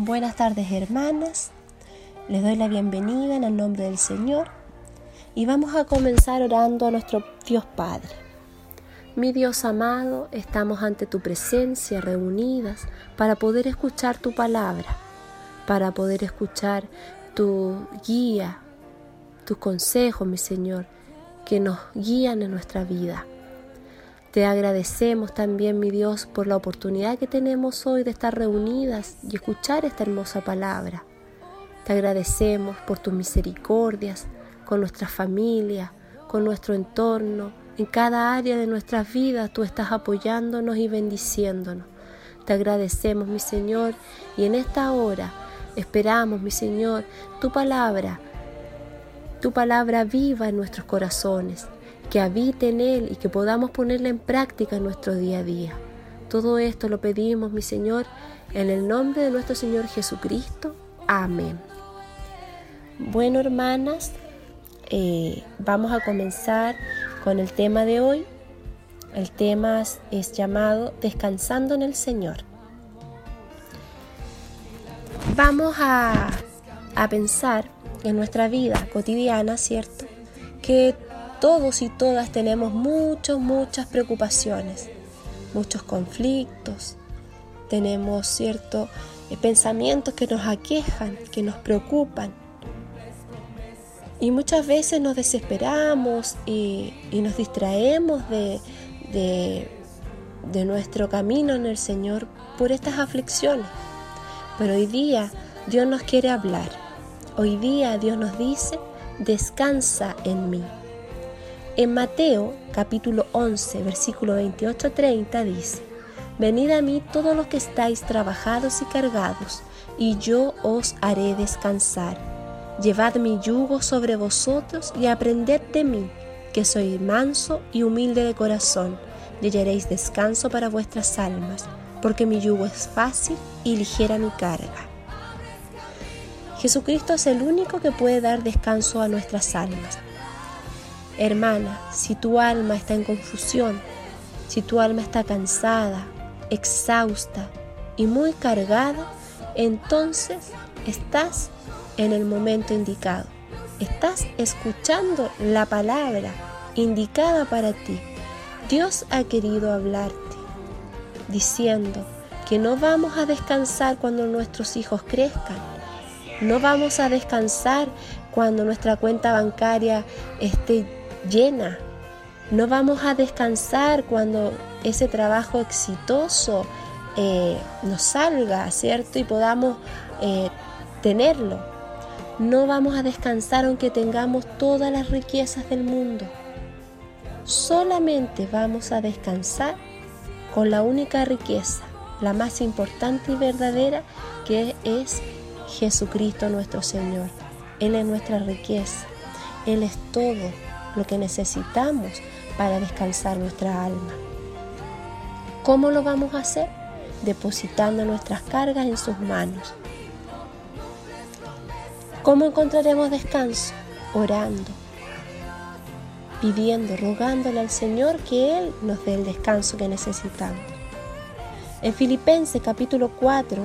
Buenas tardes hermanas, les doy la bienvenida en el nombre del Señor y vamos a comenzar orando a nuestro Dios Padre. Mi Dios amado, estamos ante tu presencia reunidas para poder escuchar tu palabra, para poder escuchar tu guía, tus consejos, mi Señor, que nos guían en nuestra vida. Te agradecemos también, mi Dios, por la oportunidad que tenemos hoy de estar reunidas y escuchar esta hermosa palabra. Te agradecemos por tus misericordias con nuestra familia, con nuestro entorno. En cada área de nuestras vidas tú estás apoyándonos y bendiciéndonos. Te agradecemos, mi Señor, y en esta hora esperamos, mi Señor, tu palabra, tu palabra viva en nuestros corazones que habite en Él y que podamos ponerla en práctica en nuestro día a día. Todo esto lo pedimos, mi Señor, en el nombre de nuestro Señor Jesucristo. Amén. Bueno, hermanas, eh, vamos a comenzar con el tema de hoy. El tema es llamado Descansando en el Señor. Vamos a, a pensar en nuestra vida cotidiana, ¿cierto? Que todos y todas tenemos muchas, muchas preocupaciones, muchos conflictos, tenemos ciertos eh, pensamientos que nos aquejan, que nos preocupan. Y muchas veces nos desesperamos y, nos distraemos de nuestro camino en el Señor por estas aflicciones. Pero hoy día Dios nos quiere hablar. Hoy día Dios nos dice, descansa en mí. En Mateo capítulo 11, versículo 28-30 dice, Venid a mí todos los que estáis trabajados y cargados, y yo os haré descansar. Llevad mi yugo sobre vosotros y aprended de mí, que soy manso y humilde de corazón, y hallaréis descanso para vuestras almas, porque mi yugo es fácil y ligera mi carga. Jesucristo es el único que puede dar descanso a nuestras almas Hermana, si tu alma está en confusión, si tu alma está cansada, exhausta y muy cargada, entonces estás en el momento indicado. Estás escuchando la palabra indicada para ti. Dios ha querido hablarte, diciendo que no vamos a descansar cuando nuestros hijos crezcan. No vamos a descansar cuando nuestra cuenta bancaria esté llena. No vamos a descansar cuando ese trabajo exitoso eh, nos salga, ¿cierto? Y podamos eh, tenerlo. No vamos a descansar aunque tengamos todas las riquezas del mundo. Solamente vamos a descansar con la única riqueza, la más importante y verdadera, que es Jesucristo nuestro Señor. Él es nuestra riqueza, Él es todo lo que necesitamos para descansar nuestra alma. ¿Cómo lo vamos a hacer? Depositando nuestras cargas en sus manos. ¿Cómo encontraremos descanso? Orando, pidiendo, rogándole al Señor que Él nos dé el descanso que necesitamos. En Filipenses capítulo 4,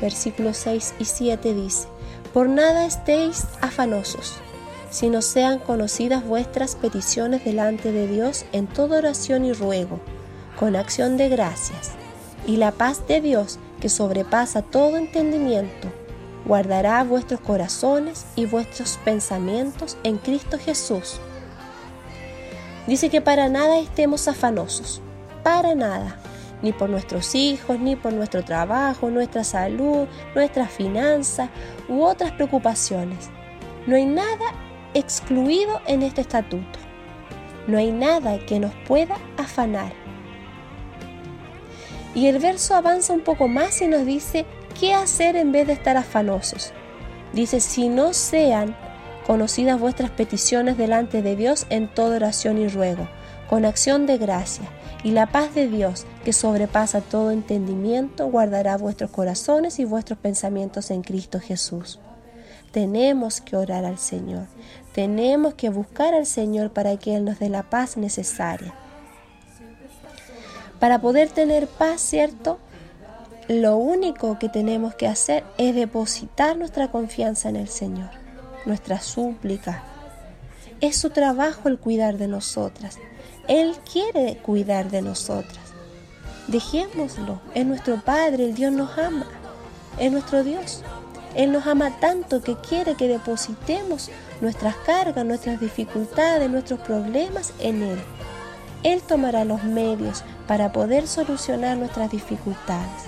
versículos 6 y 7 dice, por nada estéis afanosos sino sean conocidas vuestras peticiones delante de Dios en toda oración y ruego, con acción de gracias. Y la paz de Dios, que sobrepasa todo entendimiento, guardará vuestros corazones y vuestros pensamientos en Cristo Jesús. Dice que para nada estemos afanosos, para nada, ni por nuestros hijos, ni por nuestro trabajo, nuestra salud, nuestras finanzas u otras preocupaciones. No hay nada excluido en este estatuto. No hay nada que nos pueda afanar. Y el verso avanza un poco más y nos dice qué hacer en vez de estar afanosos. Dice, si no sean conocidas vuestras peticiones delante de Dios en toda oración y ruego, con acción de gracia, y la paz de Dios, que sobrepasa todo entendimiento, guardará vuestros corazones y vuestros pensamientos en Cristo Jesús. Tenemos que orar al Señor. Tenemos que buscar al Señor para que Él nos dé la paz necesaria. Para poder tener paz, ¿cierto? Lo único que tenemos que hacer es depositar nuestra confianza en el Señor, nuestra súplica. Es su trabajo el cuidar de nosotras. Él quiere cuidar de nosotras. Dejémoslo. Es nuestro Padre, el Dios nos ama. Es nuestro Dios. Él nos ama tanto que quiere que depositemos nuestras cargas, nuestras dificultades, nuestros problemas en Él. Él tomará los medios para poder solucionar nuestras dificultades.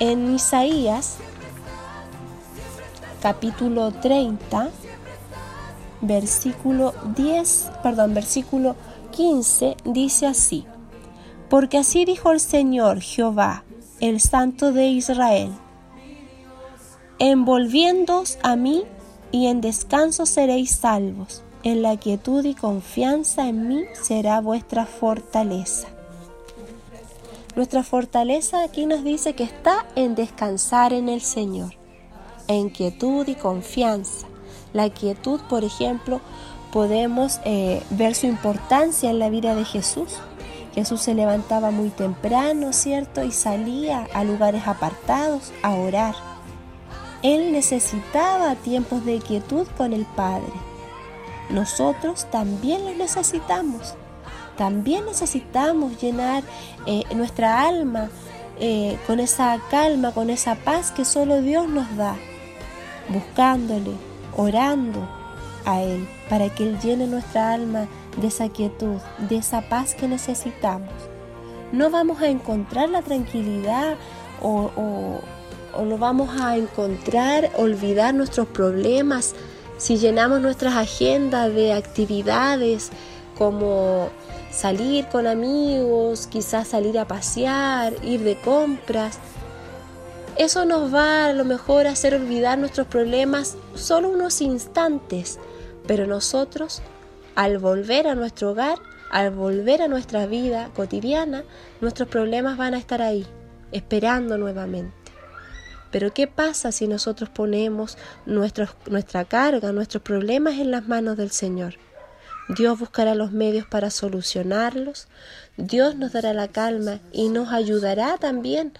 En Isaías capítulo 30, versículo 10, perdón, versículo 15 dice así: porque así dijo el Señor Jehová, el Santo de Israel, envolviéndoos a mí y en descanso seréis salvos, en la quietud y confianza en mí será vuestra fortaleza. Nuestra fortaleza aquí nos dice que está en descansar en el Señor, en quietud y confianza. La quietud, por ejemplo, podemos eh, ver su importancia en la vida de Jesús Jesús se levantaba muy temprano, ¿cierto? Y salía a lugares apartados a orar. Él necesitaba tiempos de quietud con el Padre. Nosotros también los necesitamos. También necesitamos llenar eh, nuestra alma eh, con esa calma, con esa paz que solo Dios nos da, buscándole, orando a Él, para que Él llene nuestra alma de esa quietud, de esa paz que necesitamos. No vamos a encontrar la tranquilidad o, no vamos a encontrar, olvidar nuestros problemas si llenamos nuestras agendas de actividades como salir con amigos, quizás salir a pasear, ir de compras. Eso nos va a lo mejor a hacer olvidar nuestros problemas solo unos instantes, pero nosotros al volver a nuestro hogar, al volver a nuestra vida cotidiana, nuestros problemas van a estar ahí, esperando nuevamente. Pero ¿qué pasa si nosotros ponemos nuestra carga, nuestros problemas en las manos del Señor? Dios buscará los medios para solucionarlos, Dios nos dará la calma y nos ayudará también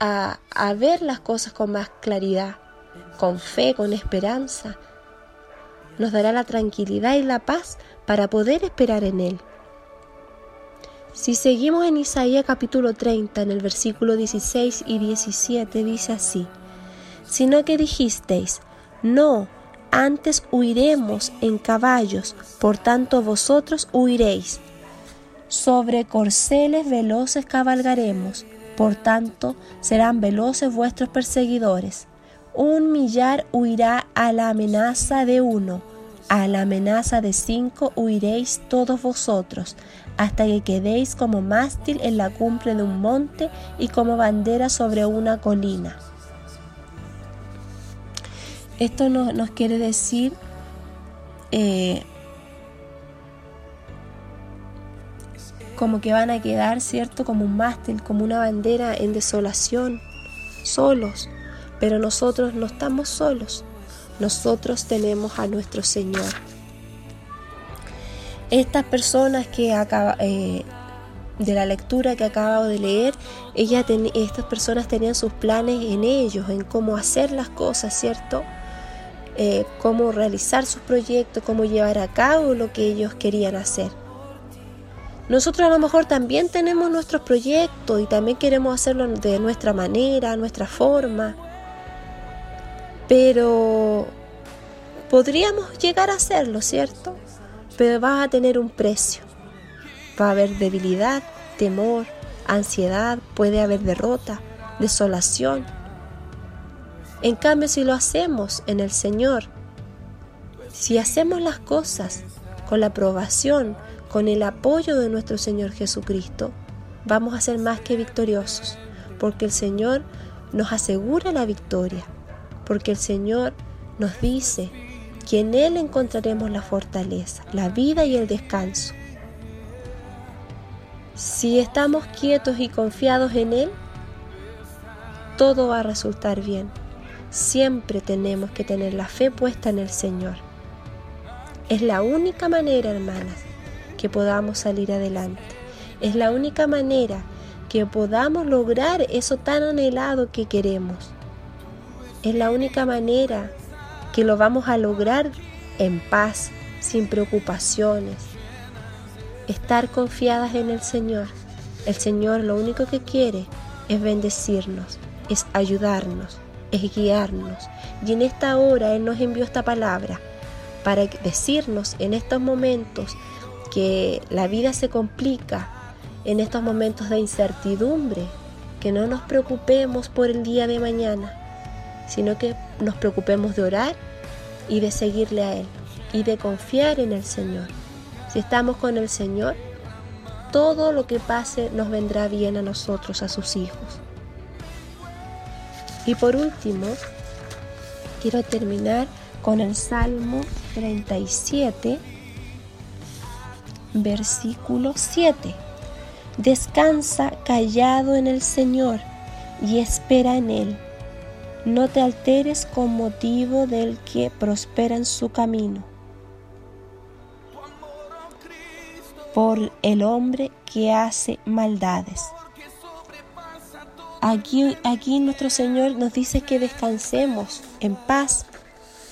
a ver las cosas con más claridad, con fe, con esperanza, nos dará la tranquilidad y la paz para poder esperar en Él. Si seguimos en Isaías capítulo 30, en el versículo 16 y 17, dice así, sino que dijisteis, no, antes huiremos en caballos, por tanto vosotros huiréis. Sobre corceles veloces cabalgaremos, por tanto serán veloces vuestros perseguidores un millar huirá a la amenaza de uno, a la amenaza de cinco huiréis todos vosotros, hasta que quedéis como mástil en la cumbre de un monte y como bandera sobre una colina. Esto nos quiere decir eh, como que van a quedar, ¿cierto? Como un mástil, como una bandera en desolación, solos. Pero nosotros no estamos solos. Nosotros tenemos a nuestro Señor. Estas personas que acaba, eh, de la lectura que acabo de leer, estas personas tenían sus planes en ellos, en cómo hacer las cosas, ¿cierto? Eh, cómo realizar sus proyectos, cómo llevar a cabo lo que ellos querían hacer. Nosotros a lo mejor también tenemos nuestros proyectos y también queremos hacerlo de nuestra manera, nuestra forma, pero podríamos llegar a hacerlo, ¿cierto? Pero va a tener un precio. Va a haber debilidad, temor, ansiedad, puede haber derrota, desolación. En cambio, si lo hacemos en el Señor, si hacemos las cosas con la aprobación, con el apoyo de nuestro Señor Jesucristo, vamos a ser más que victoriosos, porque el Señor nos asegura la victoria porque el Señor nos dice que en Él encontraremos la fortaleza, la vida y el descanso. Si estamos quietos y confiados en Él, todo va a resultar bien. Siempre tenemos que tener la fe puesta en el Señor. Es la única manera, hermanas, que podamos salir adelante. Es la única manera que podamos lograr eso tan anhelado que queremos. Es la única manera que lo vamos a lograr en paz, sin preocupaciones. Estar confiadas en el Señor. El Señor lo único que quiere es bendecirnos, es ayudarnos, es guiarnos. Y en esta hora Él nos envió esta palabra para decirnos en estos momentos que la vida se complica, en estos momentos de incertidumbre, que no nos preocupemos por el día de mañana, sino que nos preocupemos de orar y de seguirle a Él y de confiar en el Señor. Si estamos con el Señor, todo lo que pase nos vendrá bien a nosotros, a sus hijos. Y por último, quiero terminar con el Salmo 37, versículo 7. Descansa callado en el Señor y espera en Él no te alteres con motivo del que prospera en su camino. Por el hombre que hace maldades. Aquí, aquí nuestro Señor nos dice que descansemos en paz,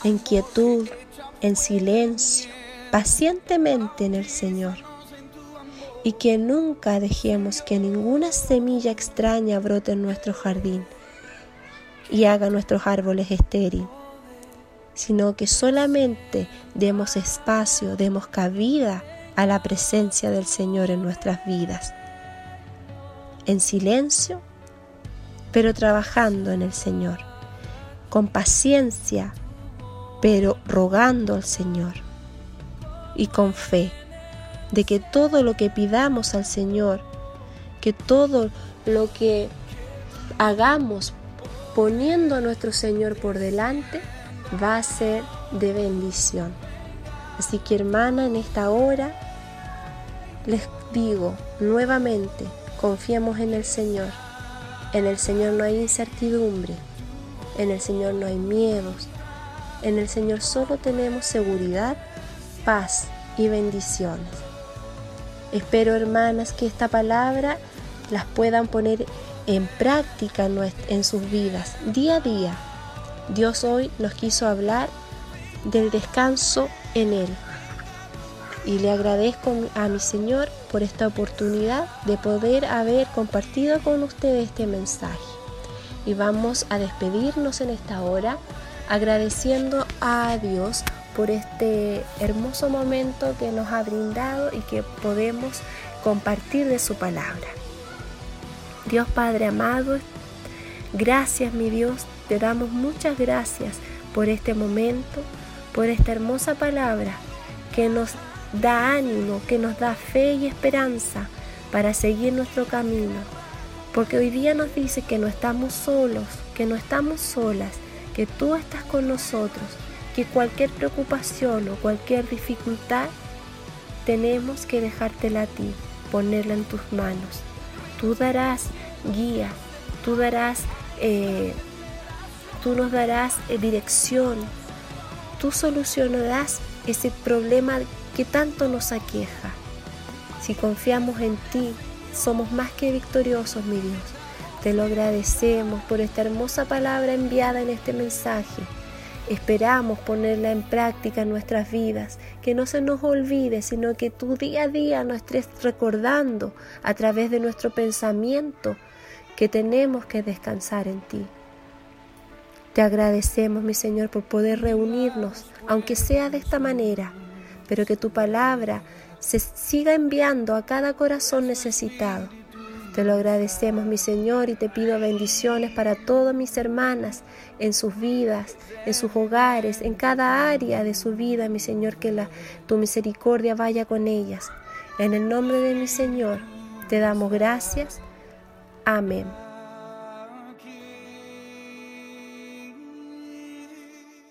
en quietud, en silencio, pacientemente en el Señor. Y que nunca dejemos que ninguna semilla extraña brote en nuestro jardín y haga nuestros árboles estériles, sino que solamente demos espacio, demos cabida a la presencia del Señor en nuestras vidas, en silencio, pero trabajando en el Señor, con paciencia, pero rogando al Señor, y con fe de que todo lo que pidamos al Señor, que todo lo que hagamos poniendo a nuestro Señor por delante, va a ser de bendición. Así que hermana, en esta hora les digo nuevamente, confiemos en el Señor. En el Señor no hay incertidumbre, en el Señor no hay miedos, en el Señor solo tenemos seguridad, paz y bendiciones. Espero hermanas que esta palabra las puedan poner en práctica en sus vidas, día a día. Dios hoy nos quiso hablar del descanso en Él. Y le agradezco a mi Señor por esta oportunidad de poder haber compartido con ustedes este mensaje. Y vamos a despedirnos en esta hora agradeciendo a Dios por este hermoso momento que nos ha brindado y que podemos compartir de su palabra. Dios Padre amado, gracias mi Dios, te damos muchas gracias por este momento, por esta hermosa palabra que nos da ánimo, que nos da fe y esperanza para seguir nuestro camino. Porque hoy día nos dice que no estamos solos, que no estamos solas, que tú estás con nosotros, que cualquier preocupación o cualquier dificultad tenemos que dejártela a ti, ponerla en tus manos Tú darás guía, tú darás, eh, tú nos darás eh, dirección, tú solucionarás ese problema que tanto nos aqueja. Si confiamos en ti, somos más que victoriosos, mi Dios. Te lo agradecemos por esta hermosa palabra enviada en este mensaje. Esperamos ponerla en práctica en nuestras vidas, que no se nos olvide, sino que tu día a día nos estés recordando a través de nuestro pensamiento que tenemos que descansar en ti. Te agradecemos, mi Señor, por poder reunirnos, aunque sea de esta manera, pero que tu palabra se siga enviando a cada corazón necesitado te lo agradecemos, mi Señor, y te pido bendiciones para todas mis hermanas en sus vidas, en sus hogares, en cada área de su vida, mi Señor, que la, tu misericordia vaya con ellas. En el nombre de mi Señor, te damos gracias. Amén.